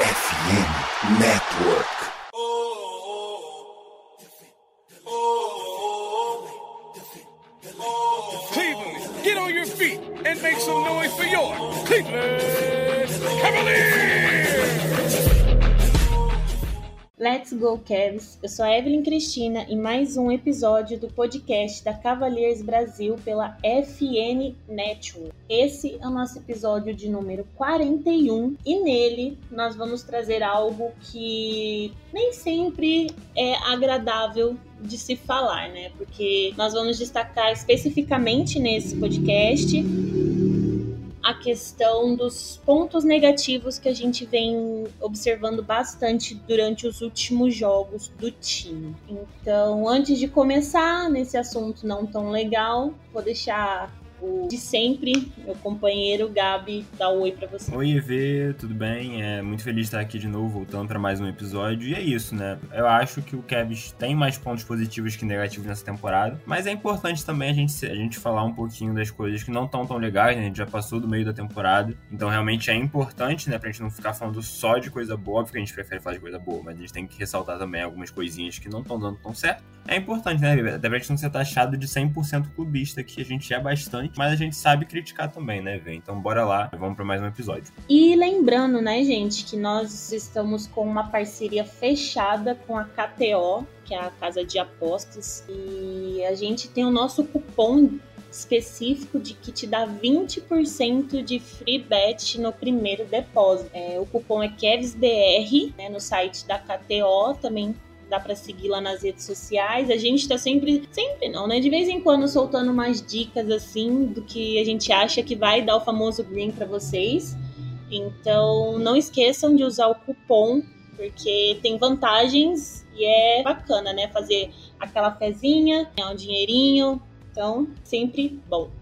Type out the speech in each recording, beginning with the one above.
FM Network. Cleveland, get on your feet and make some noise for your Cleveland Cavaliers! Let's Go Cavs! Eu sou a Evelyn Cristina e mais um episódio do podcast da Cavaliers Brasil pela FN Network. Esse é o nosso episódio de número 41 e nele nós vamos trazer algo que nem sempre é agradável de se falar, né? Porque nós vamos destacar especificamente nesse podcast a questão dos pontos negativos que a gente vem observando bastante durante os últimos jogos do time. Então, antes de começar nesse assunto não tão legal, vou deixar o de sempre, meu companheiro Gabi, dá um oi pra você. Oi, EV, tudo bem? É muito feliz de estar aqui de novo, voltando para mais um episódio. E é isso, né? Eu acho que o Cavs tem mais pontos positivos que negativos nessa temporada, mas é importante também a gente, a gente falar um pouquinho das coisas que não estão tão legais, né? A gente já passou do meio da temporada, então realmente é importante, né, pra gente não ficar falando só de coisa boa, porque a gente prefere falar de coisa boa, mas a gente tem que ressaltar também algumas coisinhas que não estão dando tão certo. É importante, né, Até pra gente não ser taxado de 100% clubista, que a gente é bastante, mas a gente sabe criticar também, né, Vê? Então bora lá, vamos para mais um episódio. E lembrando, né, gente, que nós estamos com uma parceria fechada com a KTO, que é a casa de apostas, e a gente tem o nosso cupom específico de que te dá 20% de free bet no primeiro depósito. É, o cupom é KevsBR, né, no site da KTO, também dá para seguir lá nas redes sociais. A gente tá sempre, sempre não, né? De vez em quando soltando umas dicas assim do que a gente acha que vai dar o famoso green para vocês. Então, não esqueçam de usar o cupom, porque tem vantagens e é bacana, né? Fazer aquela fezinha, ganhar um dinheirinho. Então, sempre bom.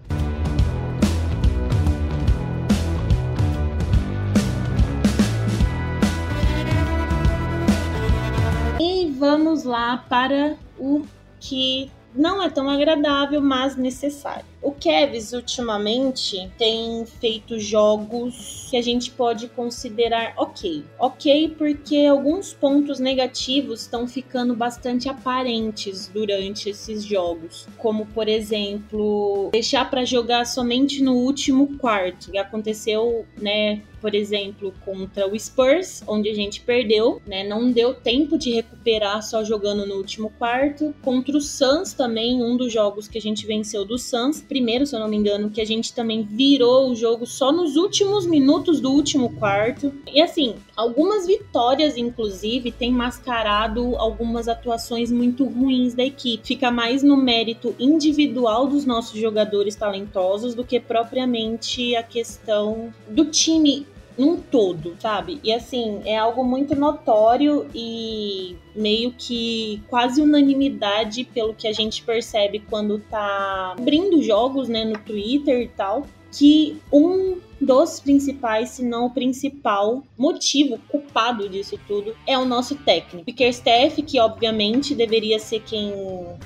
Vamos lá para o que não é tão agradável, mas necessário. O Kevs ultimamente tem feito jogos que a gente pode considerar ok. Ok, porque alguns pontos negativos estão ficando bastante aparentes durante esses jogos, como por exemplo, deixar para jogar somente no último quarto, que aconteceu, né, por exemplo, contra o Spurs, onde a gente perdeu, né? Não deu tempo de recuperar só jogando no último quarto. Contra o Suns também, um dos jogos que a gente venceu do Suns, primeiro, se eu não me engano, que a gente também virou o jogo só nos últimos minutos do último quarto. E assim, algumas vitórias, inclusive, têm mascarado algumas atuações muito ruins da equipe. Fica mais no mérito individual dos nossos jogadores talentosos do que propriamente a questão do time num todo, sabe? E assim, é algo muito notório e meio que quase unanimidade pelo que a gente percebe quando tá abrindo jogos, né, no Twitter e tal, que um dos principais, se não o principal motivo culpado disso tudo é o nosso técnico. Steph, que obviamente deveria ser quem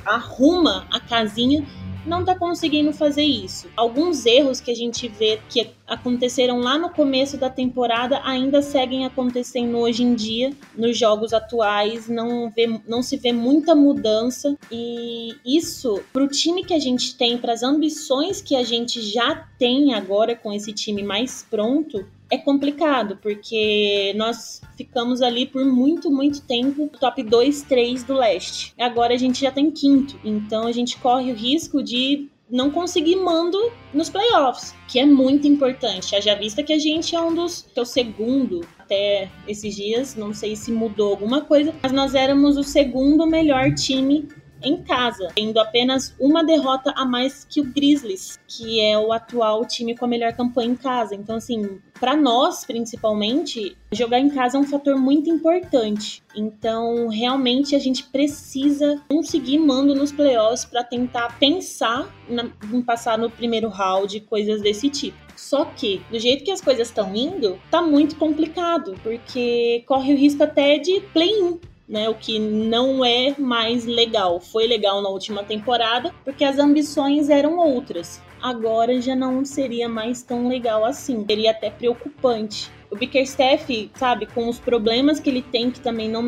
arruma a casinha, não tá conseguindo fazer isso. Alguns erros que a gente vê que aconteceram lá no começo da temporada ainda seguem acontecendo hoje em dia nos jogos atuais, não, vê, não se vê muita mudança e isso para o time que a gente tem, para as ambições que a gente já tem agora com esse time mais pronto, é complicado, porque nós ficamos ali por muito, muito tempo top 2, 3 do leste. Agora a gente já tem quinto, então a gente corre o risco de não conseguir mando nos playoffs, que é muito importante. Já vista que a gente é um dos, que é o segundo até esses dias, não sei se mudou alguma coisa, mas nós éramos o segundo melhor time em casa, tendo apenas uma derrota a mais que o Grizzlies, que é o atual time com a melhor campanha em casa. Então, assim, para nós, principalmente, jogar em casa é um fator muito importante. Então, realmente, a gente precisa conseguir mando nos playoffs para tentar pensar na, em passar no primeiro round, coisas desse tipo. Só que, do jeito que as coisas estão indo, tá muito complicado, porque corre o risco até de play-in né? O que não é mais legal. Foi legal na última temporada porque as ambições eram outras. Agora já não seria mais tão legal assim. Seria até preocupante. O Bickerstaff, sabe, com os problemas que ele tem, que também não,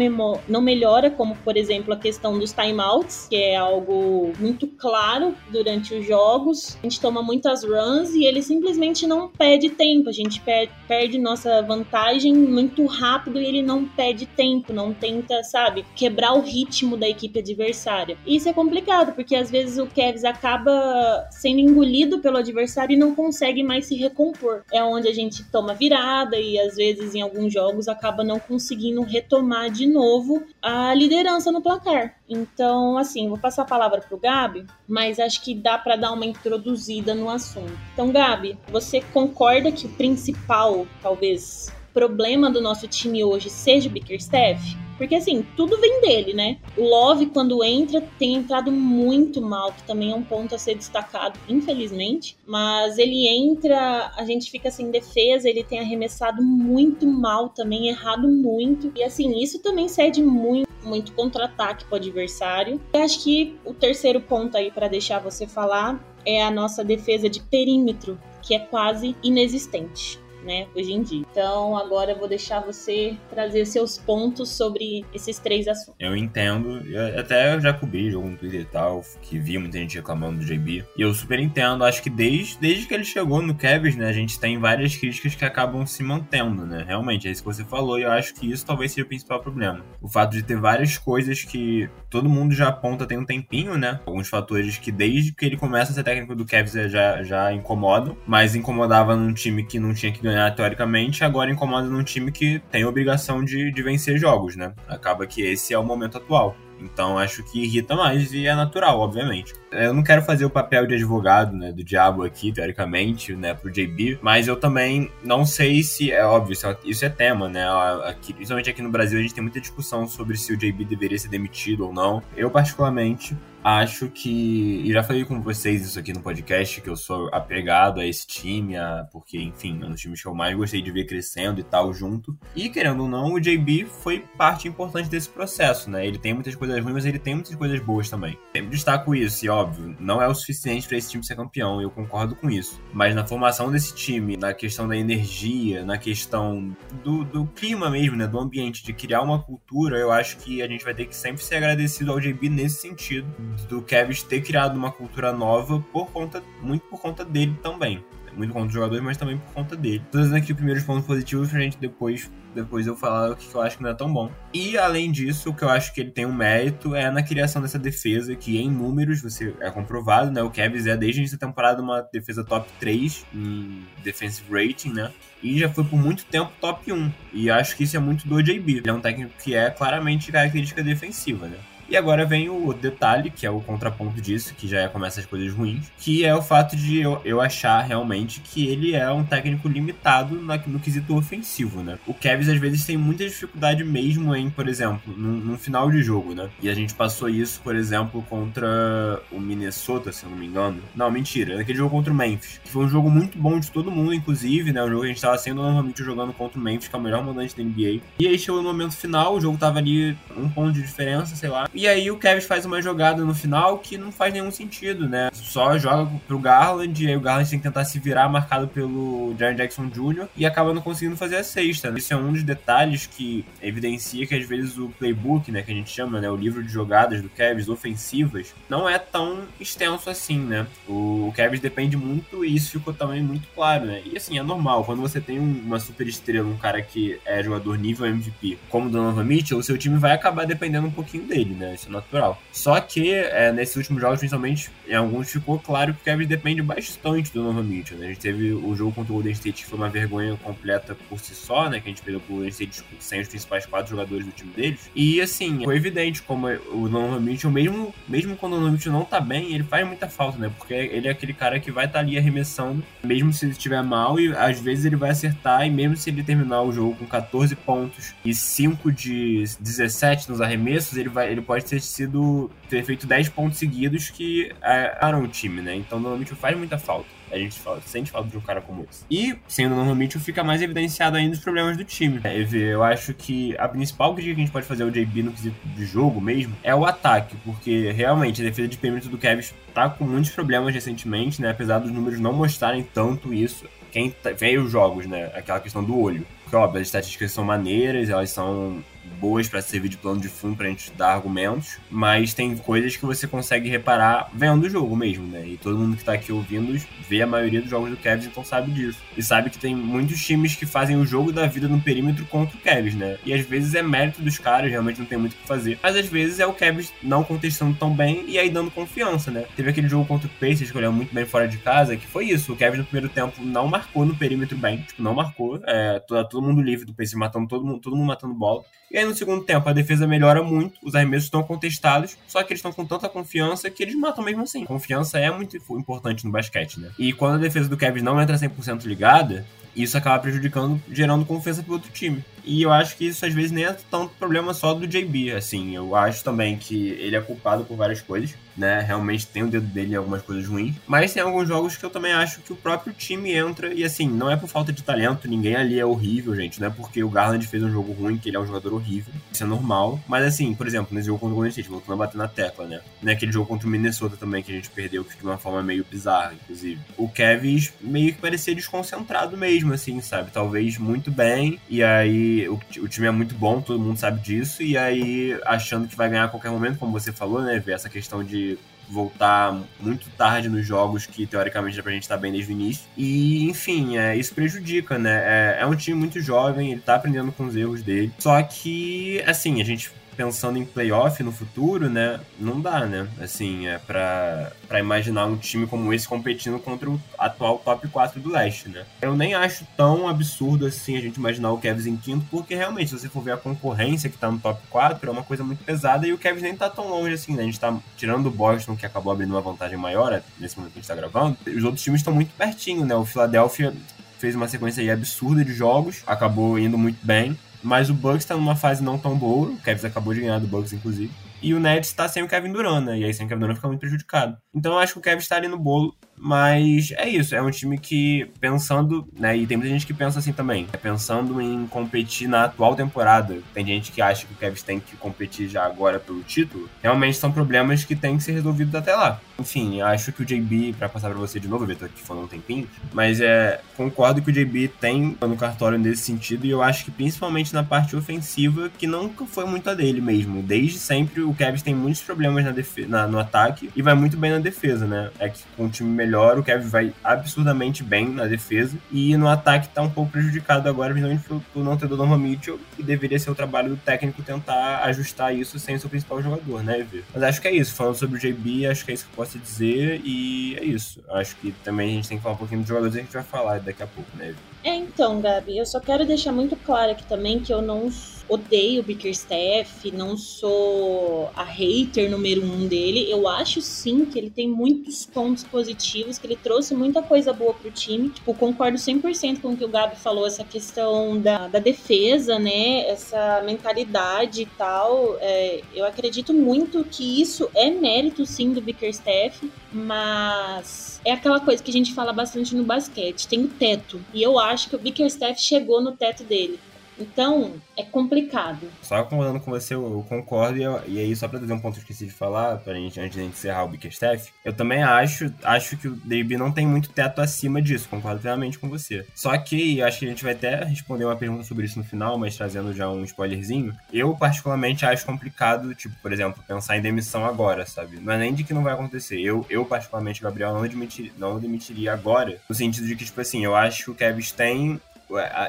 não melhora, como por exemplo a questão dos timeouts, que é algo muito claro durante os jogos. A gente toma muitas runs e ele simplesmente não pede tempo. A gente per perde nossa vantagem muito rápido e ele não pede tempo, não tenta, sabe, quebrar o ritmo da equipe adversária. E isso é complicado, porque às vezes o Kevs acaba sendo engolido pelo adversário e não consegue mais se recompor. É onde a gente toma virada e às vezes em alguns jogos acaba não conseguindo retomar de novo a liderança no placar. Então, assim, vou passar a palavra pro Gabi, mas acho que dá para dar uma introduzida no assunto. Então, Gabi, você concorda que o principal, talvez, problema do nosso time hoje seja o Bickerstaff? Porque assim, tudo vem dele, né? O Love, quando entra, tem entrado muito mal, que também é um ponto a ser destacado, infelizmente. Mas ele entra, a gente fica sem defesa, ele tem arremessado muito mal também, errado muito. E assim, isso também cede muito, muito contra-ataque pro adversário. E acho que o terceiro ponto aí para deixar você falar é a nossa defesa de perímetro, que é quase inexistente né, hoje em dia. Então, agora eu vou deixar você trazer seus pontos sobre esses três assuntos. Eu entendo, eu até já cobri jogo no Twitter e tal, que vi muita gente reclamando do JB, e eu super entendo, acho que desde, desde que ele chegou no Cavs, né, a gente tem várias críticas que acabam se mantendo, né, realmente, é isso que você falou, e eu acho que isso talvez seja o principal problema. O fato de ter várias coisas que todo mundo já aponta tem um tempinho, né, alguns fatores que desde que ele começa a ser técnico do Cavs já, já incomodam, mas incomodava num time que não tinha que ganhar ganhar teoricamente, agora incomoda num time que tem obrigação de, de vencer jogos, né? Acaba que esse é o momento atual. Então acho que irrita mais e é natural, obviamente. Eu não quero fazer o papel de advogado, né, do diabo aqui, teoricamente, né, pro JB, mas eu também não sei se, é óbvio, isso é, é tema, né, aqui, principalmente aqui no Brasil a gente tem muita discussão sobre se o JB deveria ser demitido ou não. Eu, particularmente, acho que. E já falei com vocês isso aqui no podcast, que eu sou apegado a esse time, a, porque, enfim, é um dos times que eu mais gostei de ver crescendo e tal junto. E querendo ou não, o JB foi parte importante desse processo, né? Ele tem muitas coisas ruins, mas ele tem muitas coisas boas também. Sempre destaco isso, e óbvio, não é o suficiente para esse time ser campeão, eu concordo com isso. Mas na formação desse time, na questão da energia, na questão do, do clima mesmo, né? Do ambiente, de criar uma cultura, eu acho que a gente vai ter que sempre ser agradecido ao JB nesse sentido do Kevin ter criado uma cultura nova por conta, muito por conta dele também. Muito por conta dos jogadores, mas também por conta dele. Tô dizendo aqui os primeiros pontos positivos pra gente depois, depois eu falar o que eu acho que não é tão bom. E além disso, o que eu acho que ele tem um mérito é na criação dessa defesa, que em números você é comprovado, né? O Kevin é desde essa temporada uma defesa top 3 em defensive rating, né? E já foi por muito tempo top 1. E acho que isso é muito do JB. Ele é um técnico que é claramente característica defensiva, né? E agora vem o detalhe, que é o contraponto disso, que já começa as coisas ruins, que é o fato de eu, eu achar realmente que ele é um técnico limitado na, no quesito ofensivo, né? O Kevs às vezes tem muita dificuldade mesmo em, por exemplo, num, final de jogo, né? E a gente passou isso, por exemplo, contra o Minnesota, se eu não me engano. Não, mentira, naquele jogo contra o Memphis, que foi um jogo muito bom de todo mundo, inclusive, né? O jogo que a gente tava sendo normalmente jogando contra o Memphis, que é o melhor mandante da NBA. E aí chegou no momento final, o jogo tava ali um ponto de diferença, sei lá. E aí o Kevin faz uma jogada no final que não faz nenhum sentido, né? Só joga pro Garland, e aí o Garland tem que tentar se virar, marcado pelo Jaron Jackson Jr., e acaba não conseguindo fazer a sexta. Isso é um dos detalhes que evidencia que às vezes o playbook, né, que a gente chama, né, o livro de jogadas do Kevin ofensivas, não é tão extenso assim, né? O Kevin depende muito e isso ficou também muito claro, né? E assim, é normal, quando você tem uma super estrela, um cara que é jogador nível MVP, como o Donovan Mitchell, o seu time vai acabar dependendo um pouquinho dele, né? Né? Isso é natural. Só que é, nesses últimos jogos, principalmente, em alguns ficou claro que o Kevin depende bastante do Donovan Mitchell, né? A gente teve o jogo contra o Golden State que foi uma vergonha completa por si só, né? Que a gente perdeu pro Golden State sem os principais quatro jogadores do time deles. E assim, foi evidente como o Donovan Mitchell, mesmo, mesmo quando o Donovan Mitchell não tá bem, ele faz muita falta, né? Porque ele é aquele cara que vai estar tá ali arremessando, mesmo se ele estiver mal, e às vezes ele vai acertar, e mesmo se ele terminar o jogo com 14 pontos e 5 de 17 nos arremessos, ele, vai, ele pode pode ter sido ter feito 10 pontos seguidos que eram o time, né? Então normalmente faz muita falta. A gente fala, sente falta de um cara como esse. E, sendo normalmente, fica mais evidenciado ainda os problemas do time. É, eu acho que a principal crítica que a gente pode fazer ao JB no quesito de jogo mesmo é o ataque, porque realmente a defesa de perímetro do Kevin tá com muitos problemas recentemente, né? Apesar dos números não mostrarem tanto isso quem tá, vê os jogos, né? Aquela questão do olho. Porque, óbvio, as estatísticas são maneiras, elas são boas para servir de plano de fundo pra gente dar argumentos, mas tem coisas que você consegue reparar vendo o jogo mesmo, né? E todo mundo que tá aqui ouvindo vê a maioria dos jogos do Cavs, então sabe disso. E sabe que tem muitos times que fazem o jogo da vida no perímetro contra o Cavs, né? E às vezes é mérito dos caras, realmente não tem muito o que fazer. Mas às vezes é o Cavs não contestando tão bem e aí dando confiança, né? Teve aquele jogo contra o Pacers que olhou muito bem fora de casa, que foi isso. O Cavs no primeiro tempo não marcou no perímetro bem, tipo, não marcou. É, todo, todo mundo livre do Pacers matando todo mundo, todo mundo matando bola. E aí no segundo tempo a defesa melhora muito, os arremessos estão contestados, só que eles estão com tanta confiança que eles matam mesmo assim. Confiança é muito importante no basquete, né? E quando a defesa do Cavs não entra 100% ligada, isso acaba prejudicando, gerando confiança pro outro time. E eu acho que isso às vezes nem é tanto problema só do JB, assim. Eu acho também que ele é culpado por várias coisas, né? Realmente tem o dedo dele em algumas coisas ruins. Mas tem alguns jogos que eu também acho que o próprio time entra. E assim, não é por falta de talento, ninguém ali é horrível, gente. Não é porque o Garland fez um jogo ruim que ele é um jogador horrível. Isso é normal. Mas assim, por exemplo, nesse jogo contra o Golden State, voltando a bater na tecla, né? Naquele jogo contra o Minnesota também, que a gente perdeu de uma forma meio bizarra, inclusive. O Kevin meio que parecia desconcentrado mesmo, assim, sabe? Talvez muito bem. E aí o, o time é muito bom, todo mundo sabe disso. E aí achando que vai ganhar a qualquer momento, como você falou, né? Ver essa questão de voltar muito tarde nos jogos que teoricamente é pra gente estar tá bem desde o início. E, enfim, é, isso prejudica, né? É, é um time muito jovem, ele tá aprendendo com os erros dele. Só que, assim, a gente pensando em playoff no futuro, né? Não dá, né? Assim, é pra, imaginar um time como esse competindo contra o atual top 4 do leste, né? Eu nem acho tão absurdo assim a gente imaginar o Cavs em quinto, porque realmente, se você for ver a concorrência que tá no top 4, é uma coisa muito pesada e o Cavs nem tá tão longe assim, né? A gente tá tirando o Boston, que acabou abrindo uma vantagem maior é, nesse momento que a gente tá gravando, os outros times estão muito pertinho, né? O Philadelphia fez uma sequência absurda de jogos, acabou indo muito bem. Mas o Bucks tá numa fase não tão boa. O Cavs acabou de ganhar do Bucks, inclusive. E o Nets tá sem o Kevin Durant, né? E aí sem o Kevin Durant fica muito prejudicado. Então eu acho que o Kevin está ali no bolo. Mas é isso, é um time que, pensando, né? E tem muita gente que pensa assim também, é pensando em competir na atual temporada. Tem gente que acha que o Cavs tem que competir já agora pelo título. Realmente são problemas que têm que ser resolvidos até lá. Enfim, acho que o JB, para passar para você de novo, tô aqui falando um tempinho, mas é, concordo que o JB tem no cartório nesse sentido, e eu acho que principalmente na parte ofensiva, que nunca foi muito a dele mesmo. Desde sempre o Cavs tem muitos problemas na na, no ataque e vai muito bem na defesa, né? É que com um time melhor, o Kevin vai absurdamente bem na defesa e no ataque tá um pouco prejudicado agora, principalmente por não ter Donovan Mitchell, e deveria ser o trabalho do técnico tentar ajustar isso sem o seu principal jogador, né, Evê? Mas acho que é isso. Falando sobre o JB, acho que é isso que eu posso dizer e é isso. Acho que também a gente tem que falar um pouquinho dos jogadores a gente vai falar daqui a pouco, né, Evê? É, então, Gabi, eu só quero deixar muito claro aqui também que eu não odeio o Bickerstaff, não sou a hater número um dele. Eu acho sim que ele tem muitos pontos positivos, que ele trouxe muita coisa boa pro time. Tipo, concordo 100% com o que o Gabi falou, essa questão da, da defesa, né? Essa mentalidade e tal. É, eu acredito muito que isso é mérito sim do Bickerstaff, mas é aquela coisa que a gente fala bastante no basquete, tem o teto. E eu acho que o Bickerstaff chegou no teto dele. Então, é complicado. Só concordando com você, eu, concordo. E, eu, e aí, só pra trazer um ponto que eu esqueci de falar, pra gente, antes de encerrar o Bickerstaff, eu também acho, acho que o DB não tem muito teto acima disso. Concordo plenamente com você. Só que, acho que a gente vai até responder uma pergunta sobre isso no final, mas trazendo já um spoilerzinho. Eu, particularmente, acho complicado, tipo, por exemplo, pensar em demissão agora, sabe? Não é nem de que não vai acontecer. Eu, eu particularmente, Gabriel, não, admitir, não demitiria agora. No sentido de que, tipo assim, eu acho que o Kevin tem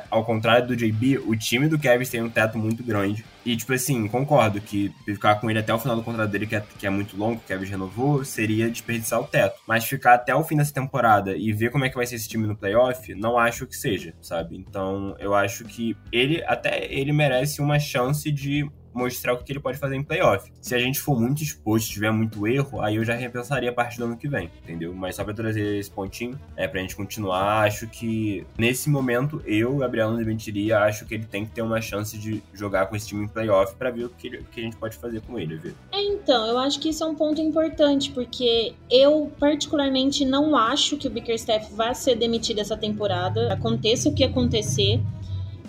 ao contrário do JB, o time do Kevin tem um teto muito grande. E, tipo assim, concordo que ficar com ele até o final do contrato dele, que é, que é muito longo, que o Kevin renovou, seria desperdiçar o teto. Mas ficar até o fim dessa temporada e ver como é que vai ser esse time no playoff, não acho que seja, sabe? Então, eu acho que ele, até ele merece uma chance de mostrar o que ele pode fazer em playoff. Se a gente for muito exposto, tiver muito erro, aí eu já repensaria a parte do ano que vem, entendeu? Mas só pra trazer esse pontinho, é pra gente continuar, acho que nesse momento eu, Gabriel, não demitiria, acho que ele tem que ter uma chance de jogar com esse time em playoff para ver o que, ele, o que, a gente pode fazer com ele, ver. É, então, eu acho que isso é um ponto importante, porque eu particularmente não acho que o Bickerstaff vá ser demitido essa temporada, aconteça o que acontecer.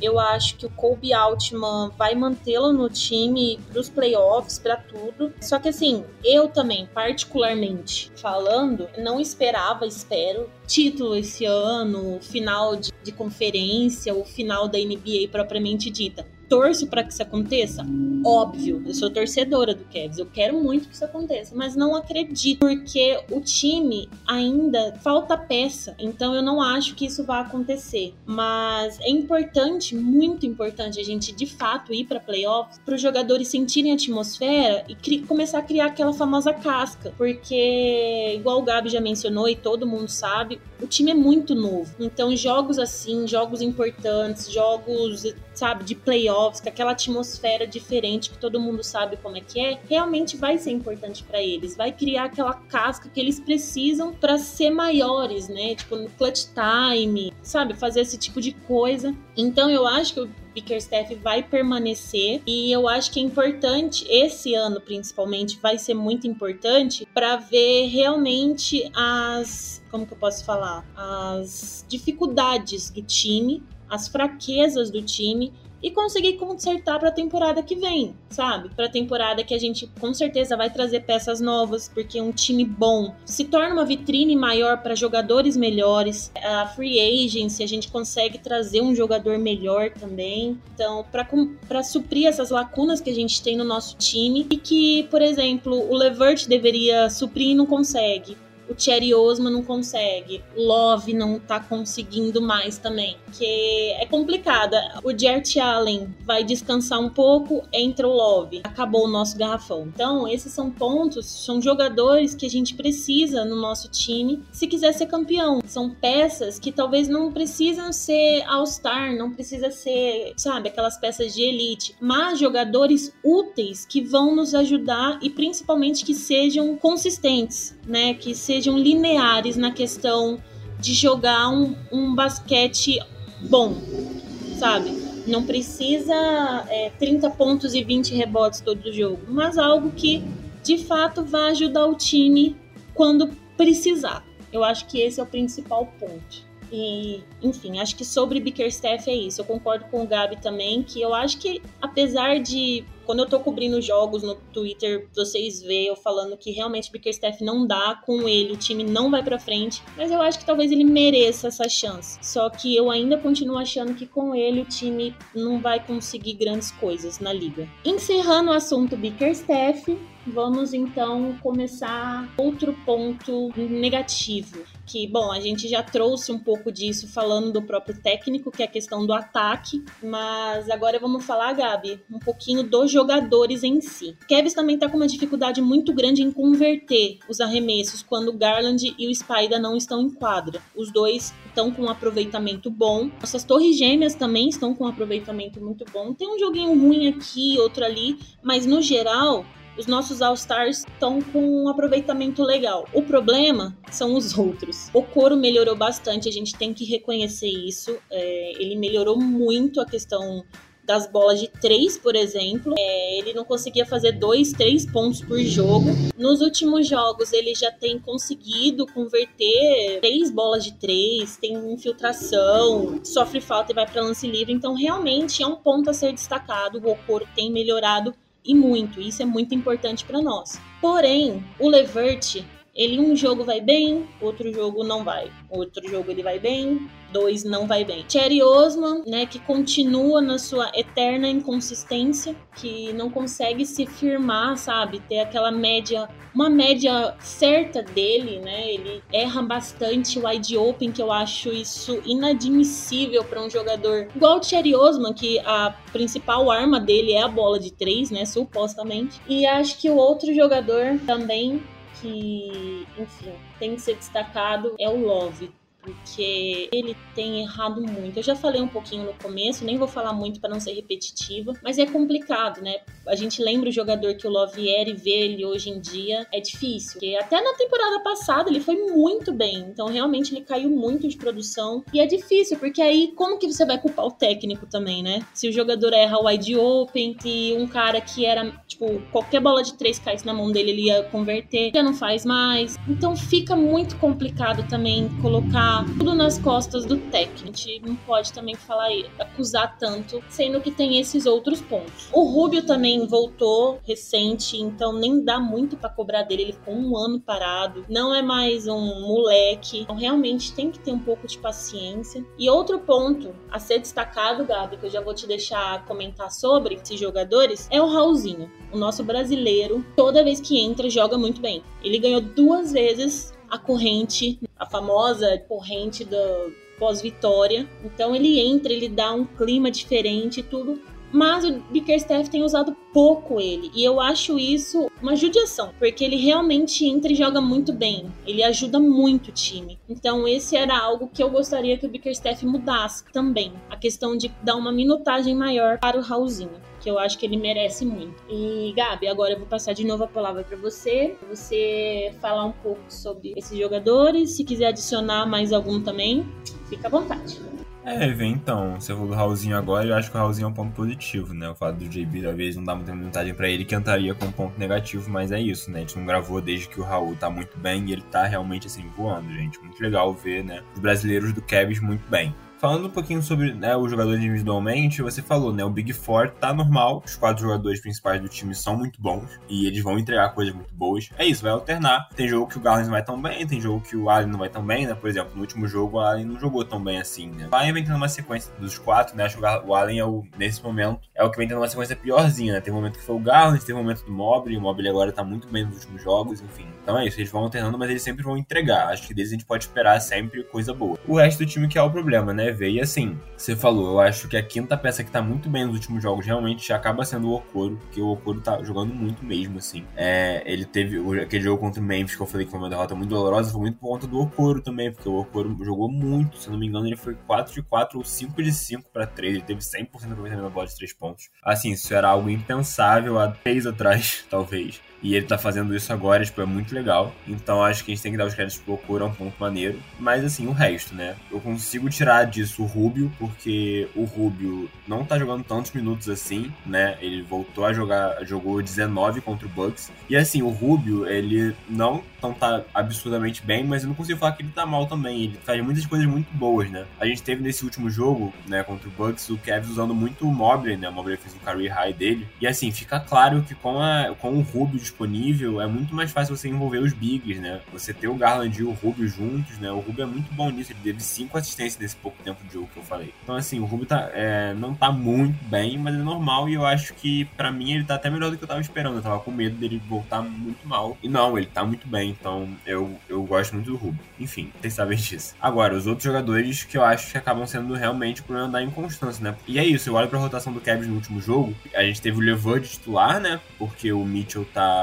Eu acho que o Kobe Altman vai mantê-lo no time para os playoffs, para tudo. Só que assim, eu também, particularmente falando, não esperava, espero, título esse ano, final de, de conferência, o final da NBA propriamente dita torço para que isso aconteça? Óbvio, eu sou torcedora do Cavs, eu quero muito que isso aconteça, mas não acredito porque o time ainda falta peça, então eu não acho que isso vai acontecer. Mas é importante, muito importante a gente de fato ir para playoffs para os jogadores sentirem a atmosfera e começar a criar aquela famosa casca, porque igual o Gabi já mencionou e todo mundo sabe, o time é muito novo. Então jogos assim, jogos importantes, jogos, sabe, de playoffs com aquela atmosfera diferente que todo mundo sabe como é que é, realmente vai ser importante para eles. Vai criar aquela casca que eles precisam para ser maiores, né? Tipo, no clutch time, sabe? Fazer esse tipo de coisa. Então eu acho que o Bickerstaff vai permanecer e eu acho que é importante esse ano principalmente vai ser muito importante para ver realmente as como que eu posso falar as dificuldades do time as fraquezas do time e conseguir consertar para a temporada que vem, sabe? Para a temporada que a gente com certeza vai trazer peças novas, porque um time bom se torna uma vitrine maior para jogadores melhores. A free agency a gente consegue trazer um jogador melhor também. Então, para suprir essas lacunas que a gente tem no nosso time e que, por exemplo, o Levert deveria suprir e não consegue o Cherry Osman não consegue, Love não tá conseguindo mais também, que é complicado. O Jert Allen vai descansar um pouco, entra o Love, acabou o nosso garrafão. Então, esses são pontos, são jogadores que a gente precisa no nosso time se quiser ser campeão. São peças que talvez não precisam ser All-Star, não precisa ser, sabe, aquelas peças de elite, mas jogadores úteis que vão nos ajudar e principalmente que sejam consistentes, né, que sejam sejam lineares na questão de jogar um, um basquete bom, sabe? Não precisa é, 30 pontos e 20 rebotes todo jogo, mas algo que de fato vai ajudar o time quando precisar. Eu acho que esse é o principal ponto. E, enfim, acho que sobre Bickerstaff é isso. Eu concordo com o Gabi também, que eu acho que, apesar de quando eu tô cobrindo jogos no Twitter, vocês veem eu falando que realmente Bickerstaff não dá com ele, o time não vai para frente, mas eu acho que talvez ele mereça essa chance. Só que eu ainda continuo achando que com ele o time não vai conseguir grandes coisas na liga. Encerrando o assunto Bickerstaff, vamos então começar outro ponto negativo. Que, bom, a gente já trouxe um pouco disso falando do próprio técnico, que é a questão do ataque, mas agora vamos falar, Gabi, um pouquinho dos jogadores em si. Kevs também tá com uma dificuldade muito grande em converter os arremessos quando Garland e o Spider não estão em quadra. Os dois estão com um aproveitamento bom. Nossas torres gêmeas também estão com um aproveitamento muito bom. Tem um joguinho ruim aqui, outro ali, mas no geral, os nossos All-Stars estão com um aproveitamento legal. O problema são os outros. O Coro melhorou bastante, a gente tem que reconhecer isso. É, ele melhorou muito a questão das bolas de três, por exemplo. É, ele não conseguia fazer dois, três pontos por jogo. Nos últimos jogos, ele já tem conseguido converter três bolas de três, tem infiltração, sofre falta e vai para lance livre. Então, realmente é um ponto a ser destacado. O Okoro tem melhorado e muito. Isso é muito importante para nós. Porém, o Levert, ele um jogo vai bem, outro jogo não vai. Outro jogo ele vai bem, 2 não vai bem. Cherry Osman, né, que continua na sua eterna inconsistência, que não consegue se firmar, sabe? Ter aquela média, uma média certa dele, né? Ele erra bastante wide open, que eu acho isso inadmissível para um jogador igual o Cherry Osman, que a principal arma dele é a bola de três, né, supostamente. E acho que o outro jogador também que, enfim, tem que ser destacado é o Love porque ele tem errado muito. Eu já falei um pouquinho no começo, nem vou falar muito para não ser repetitiva, mas é complicado, né? A gente lembra o jogador que o Love era e ver ele hoje em dia é difícil. Porque até na temporada passada ele foi muito bem, então realmente ele caiu muito de produção e é difícil, porque aí como que você vai culpar o técnico também, né? Se o jogador erra wide open, se um cara que era, tipo, qualquer bola de três caísse na mão dele, ele ia converter, já não faz mais. Então fica muito complicado também colocar tudo nas costas do técnico. A gente não pode também falar acusar tanto, sendo que tem esses outros pontos. O Rubio também voltou recente, então nem dá muito para cobrar dele. Ele ficou um ano parado, não é mais um moleque. Então realmente tem que ter um pouco de paciência. E outro ponto a ser destacado, Gabi, que eu já vou te deixar comentar sobre esses jogadores, é o Raulzinho. O nosso brasileiro, toda vez que entra, joga muito bem. Ele ganhou duas vezes a corrente, a famosa corrente do pós-vitória. Então ele entra, ele dá um clima diferente e tudo. Mas o Bickerstaff tem usado pouco ele. E eu acho isso uma judiação. Porque ele realmente entra e joga muito bem. Ele ajuda muito o time. Então esse era algo que eu gostaria que o Bickerstaff mudasse também. A questão de dar uma minutagem maior para o Raulzinho eu acho que ele merece muito. E Gabi, agora eu vou passar de novo a palavra para você, pra você falar um pouco sobre esses jogadores, se quiser adicionar mais algum também, fica à vontade. É, vem então. Você falou do Raulzinho agora, eu acho que o Raulzinho é um ponto positivo, né? O fato do JB talvez não dar muita vantagem para ele, que entraria com um ponto negativo, mas é isso, né? A gente não gravou desde que o Raul tá muito bem e ele tá realmente assim voando, gente. Muito legal ver, né? Os brasileiros do Kevs muito bem. Falando um pouquinho sobre né, os jogadores individualmente, você falou, né? O Big Four tá normal, os quatro jogadores principais do time são muito bons e eles vão entregar coisas muito boas. É isso, vai alternar. Tem jogo que o Garland não vai tão bem, tem jogo que o Allen não vai tão bem, né? Por exemplo, no último jogo o Allen não jogou tão bem assim, né? Vai vem tendo uma sequência dos quatro, né? Acho que o Allen é o, nesse momento, é o que vem tendo uma sequência piorzinha, né? Tem um momento que foi o Garland, tem um momento do Mobley, o Mobley agora tá muito bem nos últimos jogos, enfim. Então é isso, eles vão alternando, mas eles sempre vão entregar. Acho que deles a gente pode esperar sempre coisa boa. O resto do time que é o problema, né? Veio assim, você falou, eu acho que a quinta peça que tá muito bem nos últimos jogos realmente acaba sendo o Okoro, porque o Okoro tá jogando muito mesmo, assim. É, ele teve aquele jogo contra o Memphis que eu falei que foi uma derrota muito dolorosa, foi muito por conta do Okoro também, porque o Okoro jogou muito, se não me engano, ele foi 4 de 4 ou 5 de 5 para 3, ele teve 100% de aproveitamento da bola de 3 pontos. Assim, isso era algo impensável há 3 atrás, talvez. E ele tá fazendo isso agora, tipo, é muito legal. Então acho que a gente tem que dar os créditos pro Okoro, é um ponto maneiro. Mas assim, o resto, né? Eu consigo tirar disso o Rubio, porque o Rubio não tá jogando tantos minutos assim, né? Ele voltou a jogar, jogou 19 contra o Bucks. E assim, o Rubio, ele não tão tá absurdamente bem, mas eu não consigo falar que ele tá mal também. Ele faz muitas coisas muito boas, né? A gente teve nesse último jogo, né, contra o Bucks, o Kevs usando muito o Mobley, né? O Mobley fez um career high dele. E assim, fica claro que com, a, com o Rubio disponível, é muito mais fácil você envolver os bigs, né? Você ter o Garland e o Rubio juntos, né? O Rubio é muito bom nisso, ele teve cinco assistências nesse pouco tempo de jogo que eu falei. Então, assim, o Rubio tá, é, não tá muito bem, mas é normal e eu acho que, para mim, ele tá até melhor do que eu tava esperando. Eu tava com medo dele voltar muito mal. E não, ele tá muito bem, então eu, eu gosto muito do Rubio. Enfim, vocês sabem disso. Agora, os outros jogadores que eu acho que acabam sendo realmente o problema da inconstância, né? E é isso, eu olho pra rotação do Cavs no último jogo, a gente teve o Levant titular, né? Porque o Mitchell tá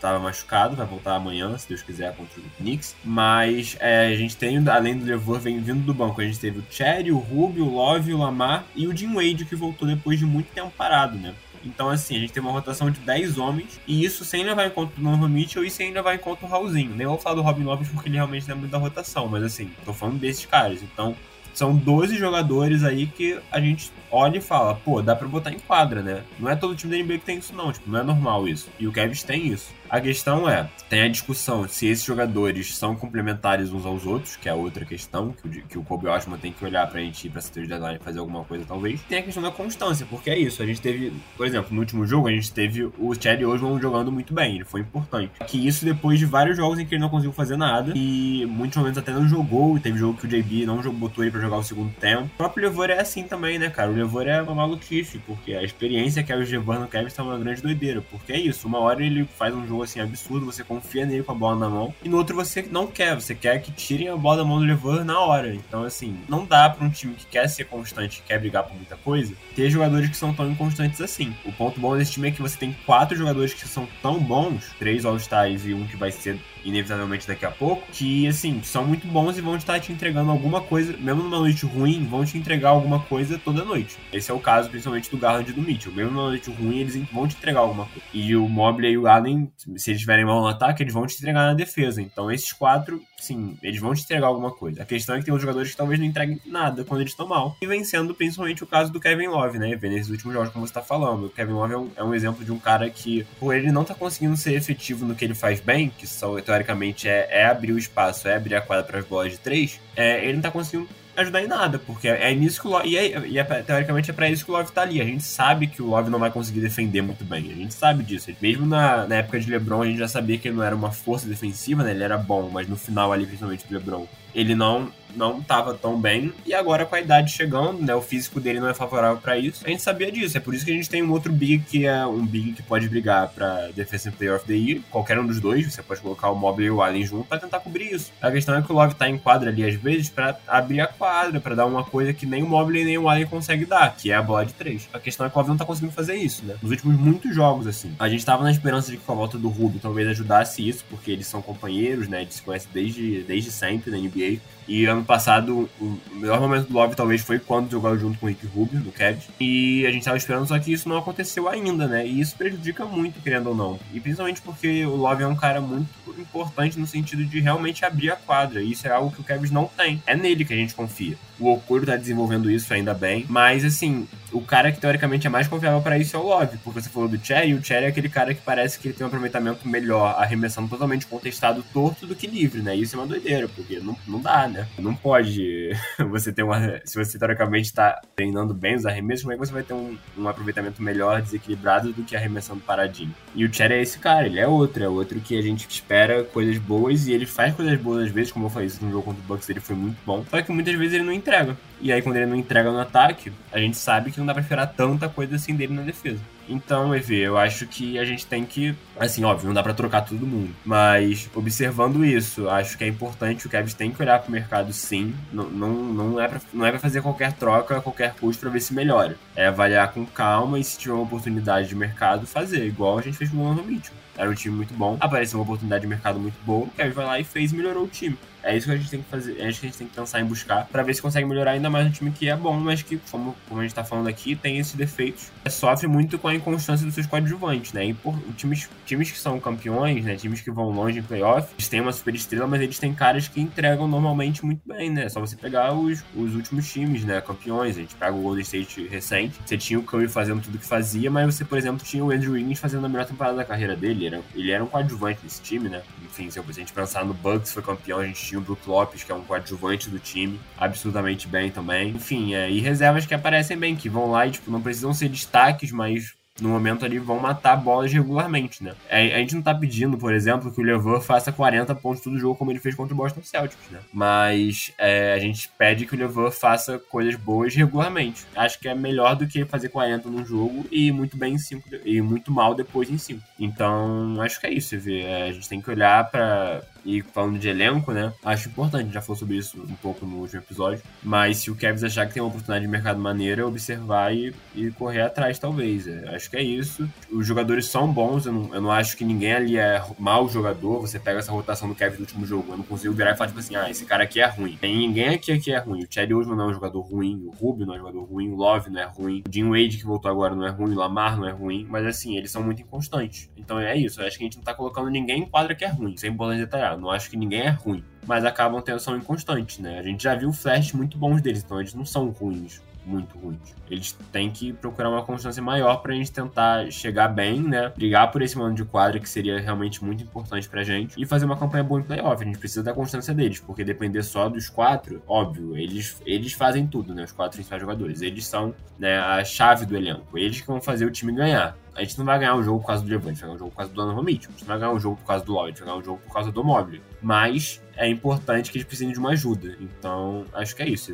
tá, machucado, vai voltar amanhã, se Deus quiser, contra o Knicks. Mas é, a gente tem, além do Levor, vem vindo do banco, a gente teve o Cherry, o Rubio, o Love, o Lamar e o Jim Wade, que voltou depois de muito tempo parado, né? Então, assim, a gente tem uma rotação de 10 homens, e isso sem levar em conta o Donovan Mitchell e sem levar em conta o Raulzinho. Nem vou falar do Robin Lopes porque ele realmente não é muito da rotação, mas assim, tô falando desses caras. Então, são 12 jogadores aí que a gente olha e fala, pô, dá pra botar em quadra, né? Não é todo time da NBA que tem isso, não. Tipo, não é normal isso. E o Cavs tem isso. A questão é, tem a discussão se esses jogadores são complementares uns aos outros, que é outra questão, que o, que o Kobe Osman tem que olhar pra gente ir pra de deadline fazer alguma coisa, talvez. Tem a questão da constância, porque é isso. A gente teve, por exemplo, no último jogo, a gente teve o Chad Osman jogando muito bem, ele foi importante. Que isso depois de vários jogos em que ele não conseguiu fazer nada, e muitos momentos até não jogou, e teve jogo que o JB não jogou, botou ele pra jogar o segundo tempo. O próprio Levor é assim também, né, cara? O Levor é uma maluquice, porque a experiência que é o no Kevin tá uma grande doideira, porque é isso, uma hora ele faz um jogo assim absurdo, você confia nele com a bola na mão, e no outro você não quer, você quer que tirem a bola da mão do Levan na hora. Então, assim, não dá para um time que quer ser constante, quer brigar por muita coisa, ter jogadores que são tão inconstantes assim. O ponto bom desse time é que você tem quatro jogadores que são tão bons, três All-Stars e um que vai ser inevitavelmente daqui a pouco, que assim, são muito bons e vão estar te entregando alguma coisa, mesmo numa noite ruim, vão te entregar alguma coisa toda noite. Esse é o caso principalmente do Garland e do Mitchell. Mesmo numa noite ruim, eles vão te entregar alguma coisa. E o Mobley e o Allen, se eles tiverem mal no ataque, eles vão te entregar na defesa. Então esses quatro, sim, eles vão te entregar alguma coisa. A questão é que tem uns jogadores que talvez não entreguem nada quando eles estão mal. E vencendo principalmente o caso do Kevin Love, né? Vê nesses últimos jogos como você tá falando. O Kevin Love é um, é um exemplo de um cara que, por ele não tá conseguindo ser efetivo no que ele faz bem, que são, teoricamente é, é abrir o espaço, é abrir a quadra para as bolas de três, é, ele não tá conseguindo ajudar em nada, porque é, nisso que o Love. E, é, e é, teoricamente é pra isso que o Love tá ali. A gente sabe que o Love não vai conseguir defender muito bem. A gente sabe disso. Mesmo na, na época de LeBron, a gente já sabia que ele não era uma força defensiva, né? Ele era bom, mas no final ali, principalmente do LeBron, ele não não estava tão bem e agora com a idade chegando, né, o físico dele não é favorável para isso. A gente sabia disso, é por isso que a gente tem um outro big que é um big que pode brigar para Defensive Player of the Year, qualquer um dos dois, você pode colocar o Mobley e o Allen junto para tentar cobrir isso. A questão é que o Love tá em quadra ali às vezes para abrir a quadra, para dar uma coisa que nem o Mobley nem o Allen consegue dar, que é a bola de três. A questão é que o Love não tá conseguindo fazer isso, né? Nos últimos muitos jogos assim. A gente tava na esperança de que com a volta do Rubio talvez ajudasse isso, porque eles são companheiros, né? Eles se conhecem desde desde sempre na NBA. E ano passado, o melhor momento do Love talvez foi quando jogou junto com o Rick Rubio, no Cavs. E a gente tava esperando, só que isso não aconteceu ainda, né? E isso prejudica muito, querendo ou não. E principalmente porque o Love é um cara muito importante no sentido de realmente abrir a quadra. E isso é algo que o Cavs não tem. É nele que a gente confia. O Okoro tá desenvolvendo isso ainda bem. Mas, assim, o cara que teoricamente é mais confiável para isso é o Love, porque você falou do Cherry, e o Cherry é aquele cara que parece que ele tem um aproveitamento melhor, arremessando totalmente contestado, torto do que livre, né? Isso é uma doideira, porque não, não dá, né? Não pode você ter uma. Se você teoricamente tá treinando bem os arremessos, como é que você vai ter um, um aproveitamento melhor, desequilibrado do que arremessando paradinho? E o Cherry é esse cara, ele é outro, é outro que a gente espera coisas boas e ele faz coisas boas às vezes, como eu falei, isso no jogo contra o Bucks ele foi muito bom, só que muitas vezes ele não entrega. E aí, quando ele não entrega no ataque, a gente sabe que não dá pra esperar tanta coisa assim dele na defesa. Então, EV, eu acho que a gente tem que. Assim, óbvio, não dá para trocar todo mundo. Mas, observando isso, acho que é importante. O Kevin tem que olhar pro mercado sim. Não, não, não, é, pra, não é pra fazer qualquer troca qualquer custo pra ver se melhora. É avaliar com calma e, se tiver uma oportunidade de mercado, fazer. Igual a gente fez com o Donovan Mitchell. Era um time muito bom, apareceu uma oportunidade de mercado muito boa. O Kevin vai lá e fez melhorou o time. É isso que a gente tem que fazer, é isso que a gente tem que pensar em buscar para ver se consegue melhorar ainda mais um time que é bom, mas que, como, como a gente tá falando aqui, tem esses defeitos. Sofre muito com a inconstância dos seus coadjuvantes, né? E por times, times que são campeões, né? Times que vão longe em playoff, eles têm uma super estrela, mas eles têm caras que entregam normalmente muito bem, né? É só você pegar os, os últimos times, né? Campeões. A gente pega o Golden State recente. Você tinha o Curry fazendo tudo que fazia, mas você, por exemplo, tinha o Andrew Wiggins fazendo a melhor temporada da carreira dele. Ele era, ele era um coadjuvante nesse time, né? Enfim, se a gente pensar no Bucks, foi campeão, a gente tinha o Brook Lopes, que é um coadjuvante do time, absurdamente bem também. Enfim, é, e reservas que aparecem bem, que vão lá e tipo, não precisam ser destaques, mas no momento ali vão matar bolas regularmente, né? A, gente não tá pedindo, por exemplo, que o Levan faça 40 pontos todo jogo como ele fez contra o Boston Celtics, né? Mas é, a gente pede que o Levan faça coisas boas regularmente. Acho que é melhor do que fazer 40 num jogo e muito bem em 5 e muito mal depois em 5. Então, acho que é isso, vê. É, a gente tem que olhar para e falando de elenco, né? Acho importante, já falou sobre isso um pouco no último episódio. Mas se o Kevs achar que tem uma oportunidade de mercado maneira, observar e, e correr atrás, talvez. É, acho que é isso. Os jogadores são bons, eu não, eu não acho que ninguém ali é mau jogador. Você pega essa rotação do Kevs no último jogo, eu não consigo virar e falar, tipo assim, ah, esse cara aqui é ruim. Tem ninguém aqui, aqui é ruim. O Chad Osman não é um jogador ruim, o Rubio não é um jogador ruim, o Love não é ruim, o Jim Wade, que voltou agora, não é ruim, o Lamar não é ruim, mas assim, eles são muito inconstantes. Então é isso, eu acho que a gente não tá colocando ninguém em quadra que é ruim. Isso é importante. Não acho que ninguém é ruim, mas acabam tendo são inconstantes, né? A gente já viu flashes muito bons deles, então eles não são ruins, muito ruins. Eles têm que procurar uma constância maior pra gente tentar chegar bem, né? Brigar por esse mano de quadra, que seria realmente muito importante pra gente, e fazer uma campanha boa em playoff. A gente precisa da constância deles, porque depender só dos quatro, óbvio, eles, eles fazem tudo, né? Os quatro principais jogadores. Eles são né, a chave do elenco. Eles que vão fazer o time ganhar. A gente não vai ganhar um jogo por causa do Levante, vai ganhar um jogo por causa do Donovan Mitchell. A gente não vai ganhar um jogo por causa do Lloyd, vai ganhar um jogo por causa do Mobile. Mas é importante que eles precisem de uma ajuda. Então, acho que é isso.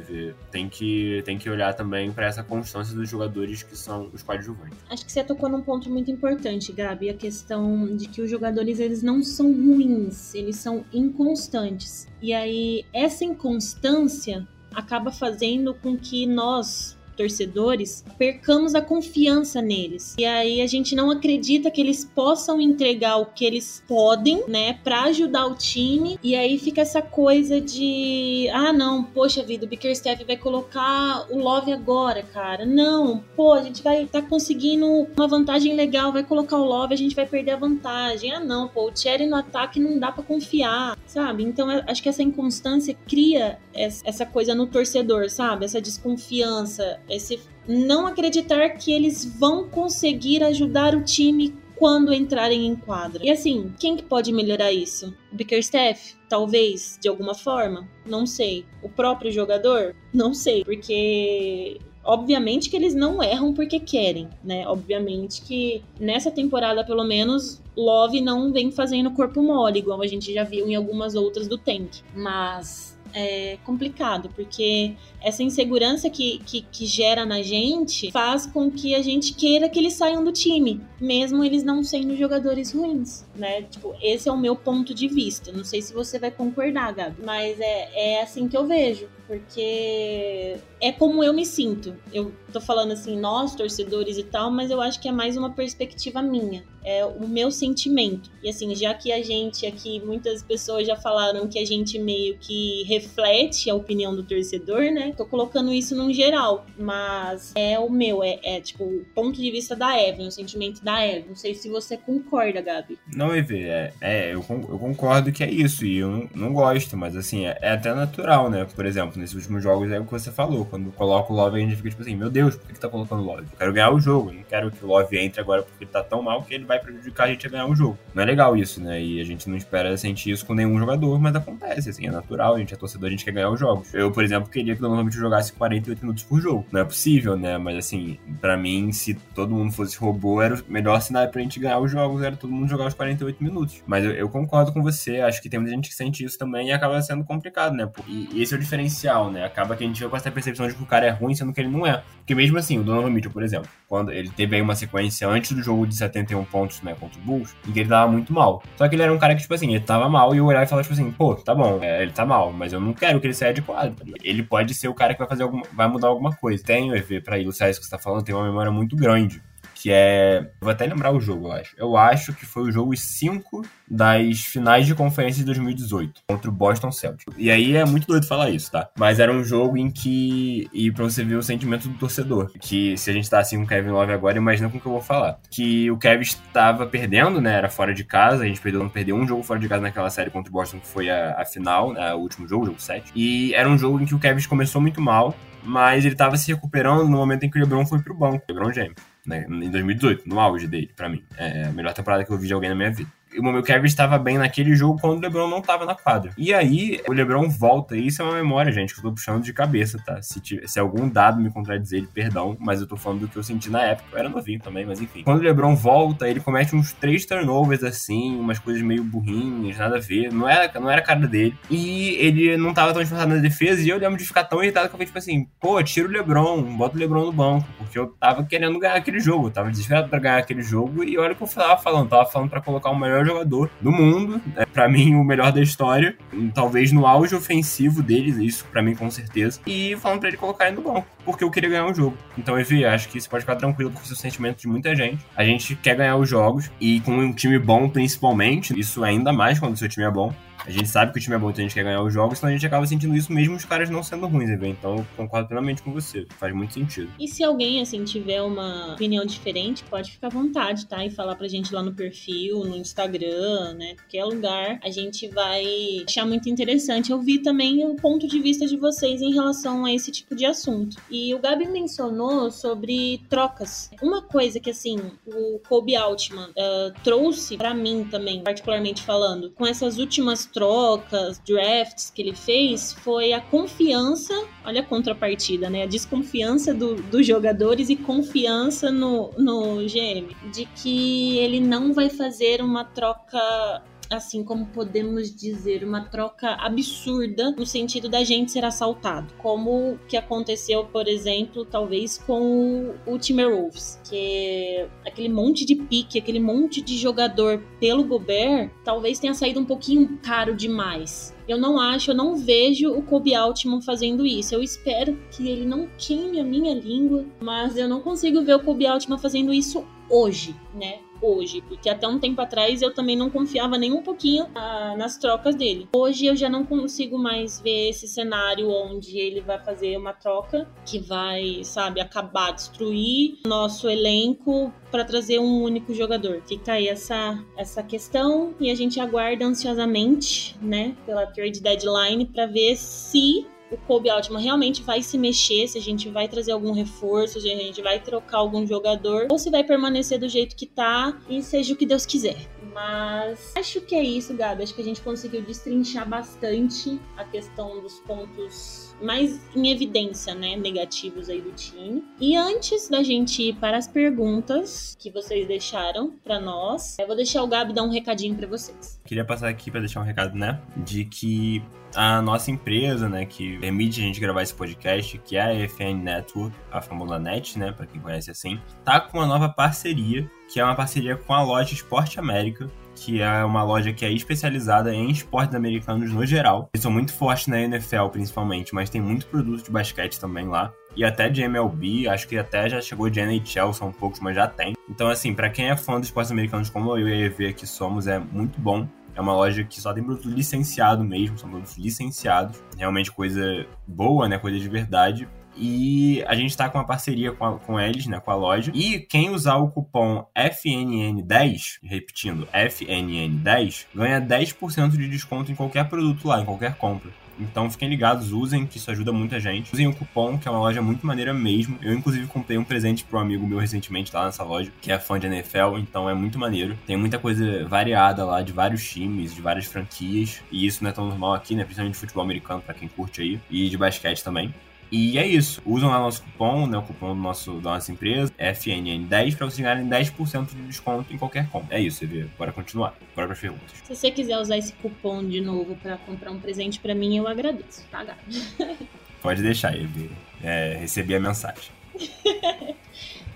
Tem que, tem que olhar também para essa constância dos jogadores que são os coadjuvantes. Acho que você tocou num ponto muito importante, Gabi, a questão de que os jogadores eles não são ruins, eles são inconstantes. E aí, essa inconstância acaba fazendo com que nós, torcedores, percamos a confiança neles. E aí a gente não acredita que eles possam entregar o que eles podem, né, para ajudar o time. E aí fica essa coisa de, ah, não, poxa vida, o Bickerstaff vai colocar o Love agora, cara. Não, pô, a gente vai tá conseguindo uma vantagem legal, vai colocar o Love, a gente vai perder a vantagem. Ah, não, pô, o Cherry no ataque não dá para confiar, sabe? Então acho que essa inconstância cria essa coisa no torcedor, sabe? Essa desconfiança, esse não acreditar que eles vão conseguir ajudar o time quando entrarem em quadra. E assim, quem que pode melhorar isso? O Bickerstaff? Talvez, de alguma forma? Não sei. O próprio jogador? Não sei, porque Obviamente que eles não erram porque querem, né? Obviamente que nessa temporada, pelo menos, Love não vem fazendo corpo mole, igual a gente já viu em algumas outras do Tank. Mas é complicado, porque essa insegurança que, que, que, gera na gente faz com que a gente queira que eles saiam do time, mesmo eles não sendo jogadores ruins, né? Tipo, esse é o meu ponto de vista. Não sei se você vai concordar, Gabi, mas é, é assim que eu vejo, porque é como eu me sinto. Eu tô falando assim, nós, torcedores e tal, mas eu acho que é mais uma perspectiva minha. É o meu sentimento. E assim, já que a gente aqui, muitas pessoas já falaram que a gente meio que reflete a opinião do torcedor, né? Tô colocando isso num geral, mas é o meu, é, é tipo o ponto de vista da Evelyn, o sentimento da Evelyn. Não sei se você concorda, Gabi. Não, Eve, é, é eu, eu concordo que é isso, e eu não, não gosto, mas assim, é, é, até natural, né? Por exemplo, nesses últimos jogos é o que você falou, quando coloca o Love a gente fica tipo assim, meu Deus, por que, que tá colocando o Love? Eu quero ganhar o jogo, não quero que o Love entre agora porque ele tá tão mal que ele vai prejudicar a gente a ganhar o jogo. Não é legal isso, né? E a gente não espera sentir isso com nenhum jogador, mas acontece, assim, é natural, a gente é torcedor, a gente quer ganhar os jogos. Eu, por exemplo, queria que o Donovan jogasse 48 minutos por jogo. Não é possível, né? Mas assim, para mim, se todo mundo fosse robô, era o melhor cenário pra gente ganhar os jogos, era todo mundo jogar os 48 minutos. Mas eu, eu concordo com você, acho que tem muita gente que sente isso também e acaba sendo complicado, né? E esse é o diferencial, né? Acaba que a gente fica com essa percepção de que o cara é ruim, sendo que ele não é. Porque mesmo assim, o Donovan Mitchell, por exemplo, quando ele teve aí uma sequência antes do jogo de 71 pontos, né, contra o Bulls, em que ele tava muito mal. Só que ele era um cara que, tipo assim, ele tava mal e eu olhava e falava, tipo assim, pô, tá bom, é, ele tá mal, mas eu não quero que ele saia de quadro. Ele pode ser o cara que vai fazer alguma, vai mudar alguma coisa. Tem o EV para ilustrar isso que você tá falando, tem uma memória muito grande que é. Vou até lembrar o jogo, eu acho. Eu acho que foi o jogo 5 das finais de conferência de 2018 contra o Boston Celtics. E aí é muito doido falar isso, tá? Mas era um jogo em que. E pra você ver o sentimento do torcedor. Que se a gente tá assim com o Kevin Love agora, imagina com o que eu vou falar. Que o Kevin estava perdendo, né? Era fora de casa. A gente perdeu, perdeu um jogo fora de casa naquela série contra o Boston, que foi a, a final, né? o último jogo, o jogo 7. E era um jogo em que o Kevin começou muito mal. Mas ele tava se recuperando no momento em que o LeBron foi pro banco. LeBron James né, em 2018, no auge dele, para mim. É a melhor temporada que eu vi de alguém na minha vida o Kevin estava bem naquele jogo quando o LeBron não estava na quadra. E aí, o LeBron volta, e isso é uma memória, gente, que eu tô puxando de cabeça, tá? Se, se algum dado me contradizer, perdão, mas eu tô falando do que eu senti na época. Eu era novinho também, mas enfim. Quando o LeBron volta, ele comete uns três turnovers assim, umas coisas meio burrinhas, nada a ver. Não era, não era a cara dele. E ele não tava tão esforçado na defesa, e eu lembro de ficar tão irritado que eu falei, tipo assim, pô, tira o LeBron, bota o LeBron no banco, porque eu tava querendo ganhar aquele jogo, eu tava desesperado pra ganhar aquele jogo, e olha o que eu tava falando, tava falando pra colocar o melhor jogador do mundo. É, para mim, o melhor da história. Talvez no auge ofensivo deles, isso para mim com certeza. E falando pra ele colocar ele no banco, porque eu queria ganhar o jogo. Então, Evi, acho que você pode ficar tranquilo com o sentimento de muita gente. A gente quer ganhar os jogos e com um time bom, principalmente, isso ainda mais quando o seu time é bom. A gente sabe que o time é bom, então a gente quer ganhar os jogos, então a gente acaba sentindo isso mesmo os caras não sendo ruins, né, Então eu concordo plenamente com você. Faz muito sentido. E se alguém, assim, tiver uma opinião diferente, pode ficar à vontade, tá? E falar pra gente lá no perfil, no Instagram, né? Qualquer lugar, a gente vai achar muito interessante. Eu vi também o ponto de vista de vocês em relação a esse tipo de assunto. E o Gabi mencionou sobre trocas. Uma coisa que, assim, o Kobe Altman uh, trouxe para mim também, particularmente falando, com essas últimas trocas, drafts que ele fez foi a confiança, olha a contrapartida, né? A desconfiança do, dos jogadores e confiança no, no GM, de que ele não vai fazer uma troca assim como podemos dizer, uma troca absurda no sentido da gente ser assaltado, como que aconteceu, por exemplo, talvez com o Timberwolves, que aquele monte de pique, aquele monte de jogador pelo Gobert, talvez tenha saído um pouquinho caro demais. Eu não acho, eu não vejo o Kobe Altman fazendo isso. Eu espero que ele não queime a minha língua, mas eu não consigo ver o Kobe Altman fazendo isso hoje, né? hoje, porque até um tempo atrás eu também não confiava nem um pouquinho ah, nas trocas dele. Hoje eu já não consigo mais ver esse cenário onde ele vai fazer uma troca que vai, sabe, acabar, destruir nosso elenco para trazer um único jogador. Fica aí essa, essa questão e a gente aguarda ansiosamente, né, pela trade deadline para ver se o Kobe Altman realmente vai se mexer, se a gente vai trazer algum reforço, se a gente vai trocar algum jogador, ou se vai permanecer do jeito que tá e seja o que Deus quiser. Mas acho que é isso, Gabi. Acho que a gente conseguiu destrinchar bastante a questão dos pontos mais em evidência, né, negativos aí do time. E antes da gente ir para as perguntas que vocês deixaram para nós, eu vou deixar o Gabi dar um recadinho para vocês. Queria passar aqui para deixar um recado, né, de que a nossa empresa, né, que permite a gente gravar esse podcast, que é a FN Network, a famosa NET, né, para quem conhece assim, tá com uma nova parceria, que é uma parceria com a loja Esporte América, que é uma loja que é especializada em esportes americanos no geral. Eles são muito fortes na NFL, principalmente, mas tem muito produto de basquete também lá. E até de MLB, acho que até já chegou de NHL, são poucos, mas já tem. Então, assim, para quem é fã dos esportes americanos, como eu e a EV aqui somos, é muito bom. É uma loja que só tem produto licenciado mesmo, são produtos licenciados. Realmente coisa boa, né? Coisa de verdade. E a gente está com uma parceria com, a, com eles, né, com a loja. E quem usar o cupom FNN10, repetindo, FNN10, ganha 10% de desconto em qualquer produto lá, em qualquer compra. Então fiquem ligados, usem, que isso ajuda muita gente. Usem o cupom, que é uma loja muito maneira mesmo. Eu, inclusive, comprei um presente para um amigo meu recentemente lá nessa loja, que é fã de NFL, então é muito maneiro. Tem muita coisa variada lá, de vários times, de várias franquias. E isso não é tão normal aqui, né? Principalmente de futebol americano, para quem curte aí. E de basquete também. E é isso. Usam lá nosso cupom, né? O cupom do nosso, da nossa empresa, FNN10, para vocês ganharem 10% de desconto em qualquer compra. É isso, Evê. Bora continuar. Bora para perguntas. Se você quiser usar esse cupom de novo para comprar um presente para mim, eu agradeço, tá, Gabi? Pode deixar, Evê. É, recebi a mensagem.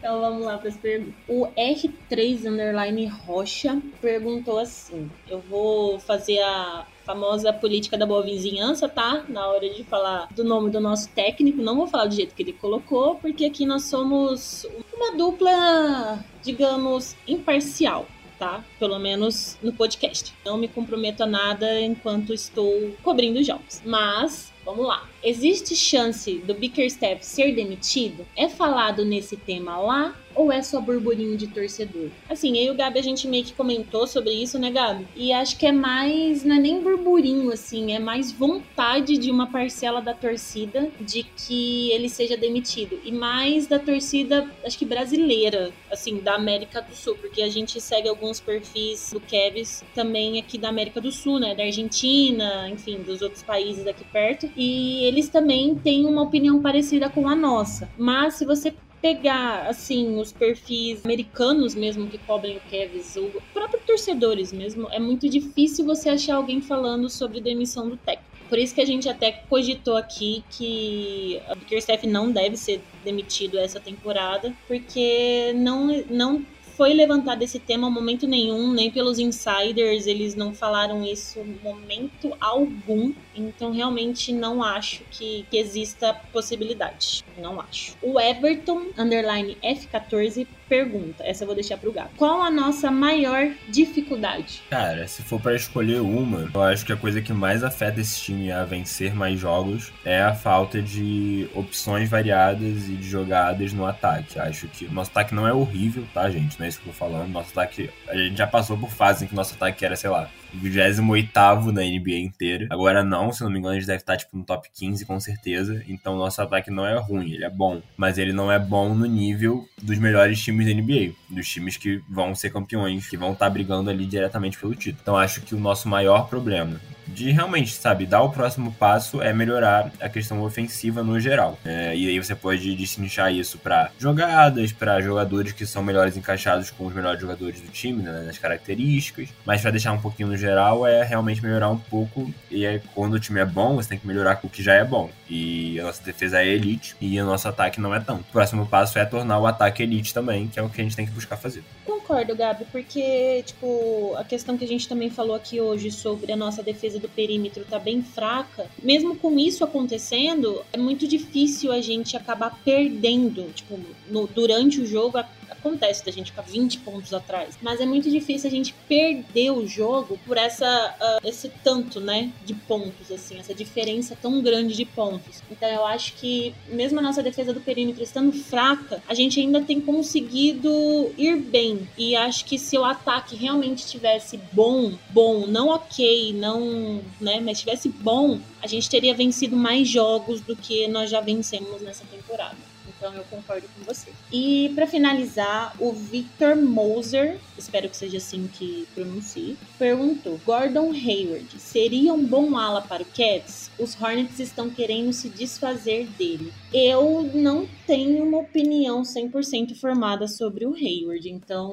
Então vamos lá para as perguntas. O R3 Underline Rocha perguntou assim: Eu vou fazer a famosa política da boa vizinhança, tá? Na hora de falar do nome do nosso técnico, não vou falar do jeito que ele colocou, porque aqui nós somos uma dupla, digamos, imparcial. Tá? Pelo menos no podcast. Não me comprometo a nada enquanto estou cobrindo jogos. Mas, vamos lá. Existe chance do Bickerstaff ser demitido? É falado nesse tema lá ou é só burburinho de torcedor? Assim, eu e o Gabi a gente meio que comentou sobre isso, né, Gabi? E acho que é mais, não é nem burburinho, assim, é mais vontade de uma parcela da torcida de que ele seja demitido. E mais da torcida, acho que brasileira, assim, da América do Sul, porque a gente segue alguns perfis do Kevs também aqui da América do Sul, né? Da Argentina, enfim, dos outros países aqui perto. E eles também têm uma opinião parecida com a nossa. Mas se você pegar, assim, os perfis americanos mesmo que cobrem o Kevs, ou próprios torcedores mesmo, é muito difícil você achar alguém falando sobre demissão do técnico. Por isso que a gente até cogitou aqui que o Bickerstaff não deve ser demitido essa temporada, porque não, não foi levantado esse tema em momento nenhum, nem pelos insiders, eles não falaram isso momento algum. Então, realmente, não acho que, que exista possibilidade. Não acho. O Everton, underline F14, pergunta. Essa eu vou deixar pro gato. Qual a nossa maior dificuldade? Cara, se for para escolher uma, eu acho que a coisa que mais afeta esse time a vencer mais jogos é a falta de opções variadas e de jogadas no ataque. Acho que o nosso ataque não é horrível, tá, gente? Não é isso que eu tô falando. Nosso ataque, a gente já passou por fases em que nosso ataque era, sei lá, 28 na NBA inteira. Agora não, se não me engano, a gente deve estar tipo no top 15 com certeza. Então nosso ataque não é ruim, ele é bom. Mas ele não é bom no nível dos melhores times da NBA. Dos times que vão ser campeões, que vão estar brigando ali diretamente pelo título. Então acho que o nosso maior problema de realmente, sabe, dar o próximo passo é melhorar a questão ofensiva no geral. É, e aí você pode destrinchar isso para jogadas, para jogadores que são melhores encaixados com os melhores jogadores do time, né, nas características. Mas para deixar um pouquinho no geral é realmente melhorar um pouco. E aí, quando o time é bom, você tem que melhorar com o que já é bom. E a nossa defesa é elite e o nosso ataque não é tão. O próximo passo é tornar o ataque elite também, que é o que a gente tem que buscar fazer. Concordo, Gabi, porque, tipo, a questão que a gente também falou aqui hoje sobre a nossa defesa do perímetro tá bem fraca, mesmo com isso acontecendo, é muito difícil a gente acabar perdendo, tipo, no, durante o jogo, acontece da gente ficar 20 pontos atrás, mas é muito difícil a gente perder o jogo por essa uh, esse tanto, né, de pontos assim, essa diferença tão grande de pontos. Então eu acho que mesmo a nossa defesa do perímetro estando fraca, a gente ainda tem conseguido ir bem. E acho que se o ataque realmente estivesse bom, bom, não ok, não, né, mas estivesse bom, a gente teria vencido mais jogos do que nós já vencemos nessa temporada. Então eu concordo com você. E para finalizar, o Victor Moser, espero que seja assim que pronuncie, perguntou: Gordon Hayward seria um bom ala para o Cavs? Os Hornets estão querendo se desfazer dele. Eu não tenho uma opinião 100% formada sobre o Hayward, então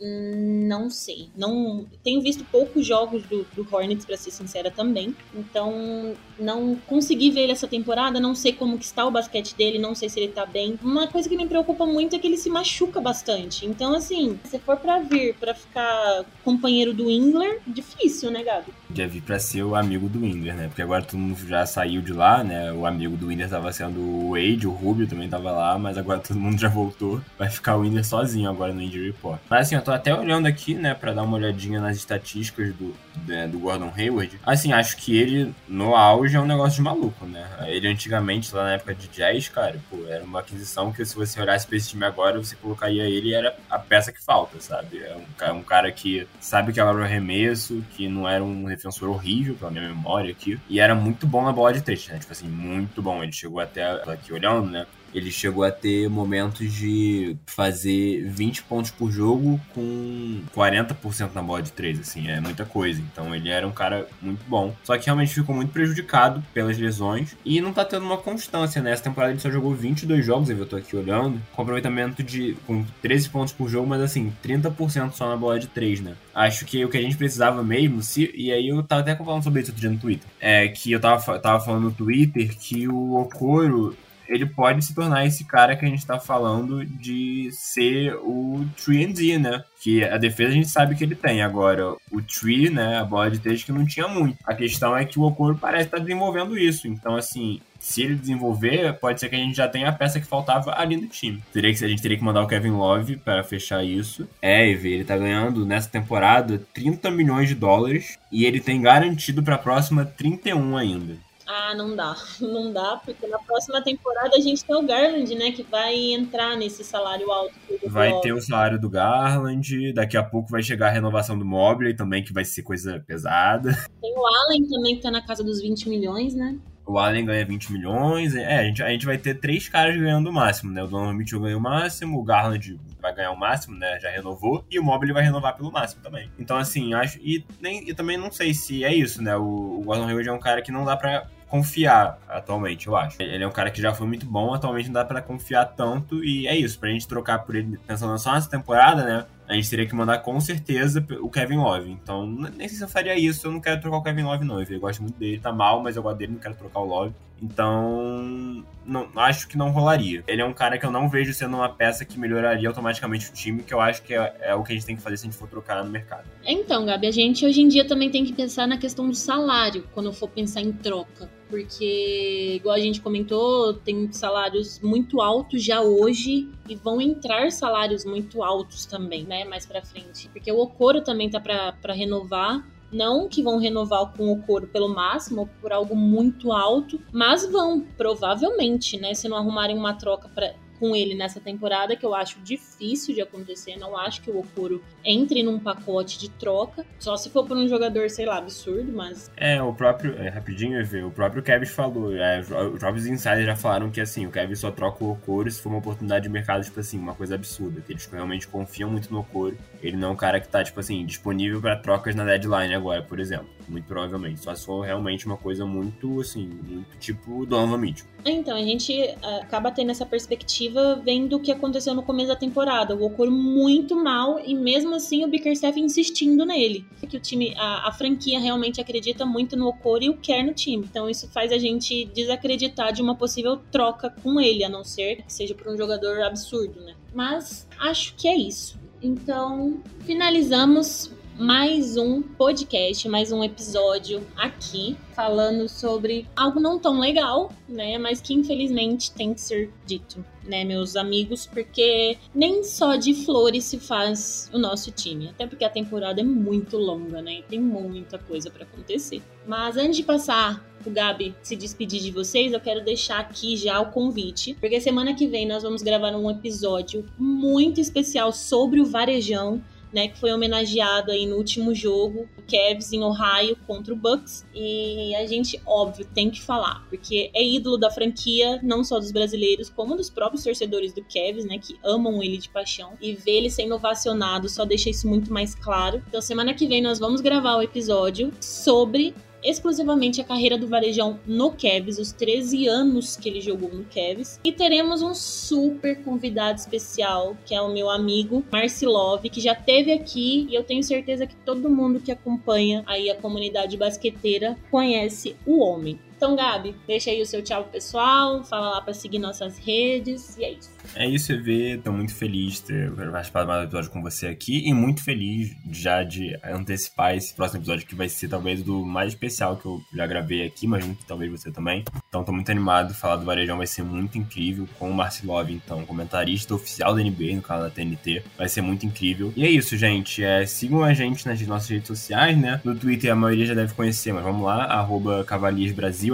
não sei. Não tenho visto poucos jogos do, do Hornets para ser sincera também. Então não consegui ver ele essa temporada, não sei como que está o basquete dele, não sei se ele tá bem. Uma coisa que me preocupa muito é que ele se machuca bastante. Então, assim, se for para vir para ficar companheiro do Ingler, difícil, né, Gabi? Já vi pra ser o amigo do Ingler, né? Porque agora todo mundo já saiu de lá, né? O amigo do Ingler tava sendo o Wade, o Rubio também tava lá, mas agora todo mundo já voltou. Vai ficar o Ingler sozinho agora no Injury Report. Mas assim, eu tô até olhando aqui, né, pra dar uma olhadinha nas estatísticas do, né, do Gordon Hayward. Assim, acho que ele, no auge, é um negócio de maluco, né? Ele antigamente, lá na época de jazz, cara, pô, era uma aquisição que se você olhasse pra esse time agora, você colocaria ele e era a peça que falta, sabe? É um, é cara que sabe que era o arremesso, que não era um defensor horrível, pela minha memória aqui, e era muito bom na bola de três, né? Tipo assim, muito bom. Ele chegou até aqui olhando, né? Ele chegou a ter momentos de fazer 20 pontos por jogo com 40% na bola de 3, assim, é muita coisa. Então ele era um cara muito bom. Só que realmente ficou muito prejudicado pelas lesões e não tá tendo uma constância, né? Essa temporada ele só jogou 22 jogos, eu tô aqui olhando, com aproveitamento de com 13 pontos por jogo, mas assim, 30% só na bola de 3, né? Acho que o que a gente precisava mesmo, se, e aí eu tava até falando sobre isso outro dia no Twitter, é que eu tava, tava falando no Twitter que o Okoro ele pode se tornar esse cara que a gente tá falando de ser o 3D, né? Que a defesa a gente sabe que ele tem. Agora, o Tree, né? A bola de três que não tinha muito. A questão é que o Okoro parece estar tá desenvolvendo isso. Então, assim, se ele desenvolver, pode ser que a gente já tenha a peça que faltava ali no time. Teria que, a gente teria que mandar o Kevin Love para fechar isso. É, ele tá ganhando nessa temporada 30 milhões de dólares e ele tem garantido para a próxima 31 ainda. Ah, não dá. Não dá, porque na próxima temporada a gente tem o Garland, né? Que vai entrar nesse salário alto. Vai ter o salário do Garland, daqui a pouco vai chegar a renovação do Mobley também, que vai ser coisa pesada. Tem o Allen também, que tá na casa dos 20 milhões, né? O Allen ganha 20 milhões. É, a gente, a gente vai ter três caras ganhando o máximo, né? O Donovan Mitchell ganha o máximo, o Garland vai ganhar o máximo, né? Já renovou. E o Mobley vai renovar pelo máximo também. Então, assim, acho. E, nem, e também não sei se é isso, né? O, o Gordon Hayward é um cara que não dá pra confiar atualmente, eu acho. Ele é um cara que já foi muito bom, atualmente não dá para confiar tanto e é isso. Pra gente trocar por ele pensando só nessa temporada, né? A gente teria que mandar com certeza o Kevin Love. Então, nem sei se eu faria isso. Eu não quero trocar o Kevin Love, não. Eu gosto muito dele, tá mal, mas eu gosto dele, não quero trocar o Love. Então, não, acho que não rolaria. Ele é um cara que eu não vejo sendo uma peça que melhoraria automaticamente o time, que eu acho que é, é o que a gente tem que fazer se a gente for trocar no mercado. Então, Gabi, a gente hoje em dia também tem que pensar na questão do salário, quando for pensar em troca porque, igual a gente comentou, tem salários muito altos já hoje e vão entrar salários muito altos também, né, mais para frente. Porque o Okoro também tá para renovar. Não que vão renovar com o Okoro pelo máximo, ou por algo muito alto, mas vão, provavelmente, né? Se não arrumarem uma troca para com ele nessa temporada, que eu acho difícil de acontecer. Não acho que o Okoro entre num pacote de troca. Só se for por um jogador, sei lá, absurdo, mas. É, o próprio. É, rapidinho, o próprio Kevin falou. É, os próprios insiders já falaram que assim, o Kevin só troca o Okoro se for uma oportunidade de mercado, tipo assim, uma coisa absurda. Que eles realmente confiam muito no Okoro. Ele não é um cara que tá, tipo assim, disponível para trocas na deadline agora, por exemplo. Muito provavelmente. Só se for realmente uma coisa muito, assim, muito tipo Donovan Mitchell. Então, a gente é, acaba tendo essa perspectiva vendo o que aconteceu no começo da temporada. O Okoro muito mal e mesmo assim o Bickerstaff insistindo nele. Que o time, a, a, franquia realmente acredita muito no Okoro e o quer no time. Então isso faz a gente desacreditar de uma possível troca com ele, a não ser que seja por um jogador absurdo, né? Mas acho que é isso. Então, finalizamos mais um podcast, mais um episódio aqui falando sobre algo não tão legal, né, mas que infelizmente tem que ser dito, né, meus amigos, porque nem só de flores se faz o nosso time, até porque a temporada é muito longa, né, e tem muita coisa para acontecer. Mas antes de passar o Gabi se despedir de vocês, eu quero deixar aqui já o convite, porque semana que vem nós vamos gravar um episódio muito especial sobre o Varejão né, que foi homenageado aí no último jogo, o Cavs em Ohio contra o Bucks. E a gente, óbvio, tem que falar, porque é ídolo da franquia, não só dos brasileiros, como dos próprios torcedores do Cavs, né, que amam ele de paixão. E ver ele sendo ovacionado só deixa isso muito mais claro. Então, semana que vem nós vamos gravar o episódio sobre exclusivamente a carreira do Varejão no Cavs, os 13 anos que ele jogou no Cavs. E teremos um super convidado especial, que é o meu amigo Marcilov, que já teve aqui e eu tenho certeza que todo mundo que acompanha aí a comunidade basqueteira conhece o homem. Então, Gabi, deixa aí o seu tchau pessoal, fala lá para seguir nossas redes e é isso. É isso, EV. Tô muito feliz de ter participado mais um episódio com você aqui e muito feliz já de antecipar esse próximo episódio que vai ser talvez do mais especial que eu já gravei aqui, imagino que talvez você também. Então tô muito animado, falar do Varejão vai ser muito incrível com o Marcilov, então, comentarista oficial da NBA no canal da TNT. Vai ser muito incrível. E é isso, gente. É, sigam a gente nas nossas redes sociais, né? No Twitter a maioria já deve conhecer, mas vamos lá, arroba.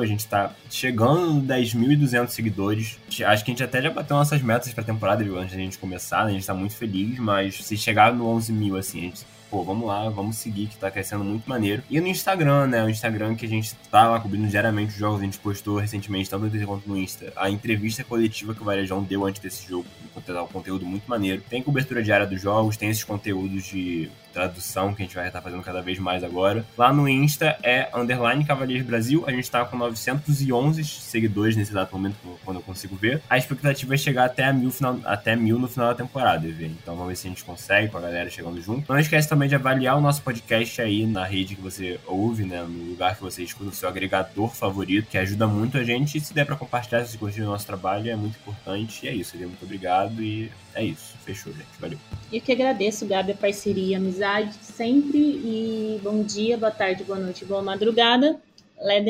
A gente tá chegando nos 10.200 seguidores. Acho que a gente até já bateu nossas metas pra temporada, antes da gente começar, né? A gente tá muito feliz, mas se chegar no 11 mil, assim, a gente pô, vamos lá, vamos seguir, que tá crescendo muito maneiro. E no Instagram, né? O Instagram que a gente tá lá cobrindo diariamente os jogos, a gente postou recentemente, tanto no Twitter quanto no Insta, a entrevista coletiva que o Varejão deu antes desse jogo, um conteúdo muito maneiro. Tem cobertura diária dos jogos, tem esses conteúdos de tradução que a gente vai estar fazendo cada vez mais agora. Lá no Insta é underline Cavaliers Brasil. A gente está com 911 seguidores nesse exato momento, quando eu consigo ver. A expectativa é chegar até mil, final, até mil no final da temporada, EV. Então vamos ver se a gente consegue com a galera chegando junto. Não esquece também de avaliar o nosso podcast aí na rede que você ouve, né? No lugar que você escuta o seu agregador favorito, que ajuda muito a gente. E se der para compartilhar, se curtir o nosso trabalho, é muito importante. E é isso, EV. Muito obrigado e é isso. Fechou, gente. Valeu. Eu que agradeço, Gabi, a parceria, a amizade sempre. E bom dia, boa tarde, boa noite, boa madrugada. Let.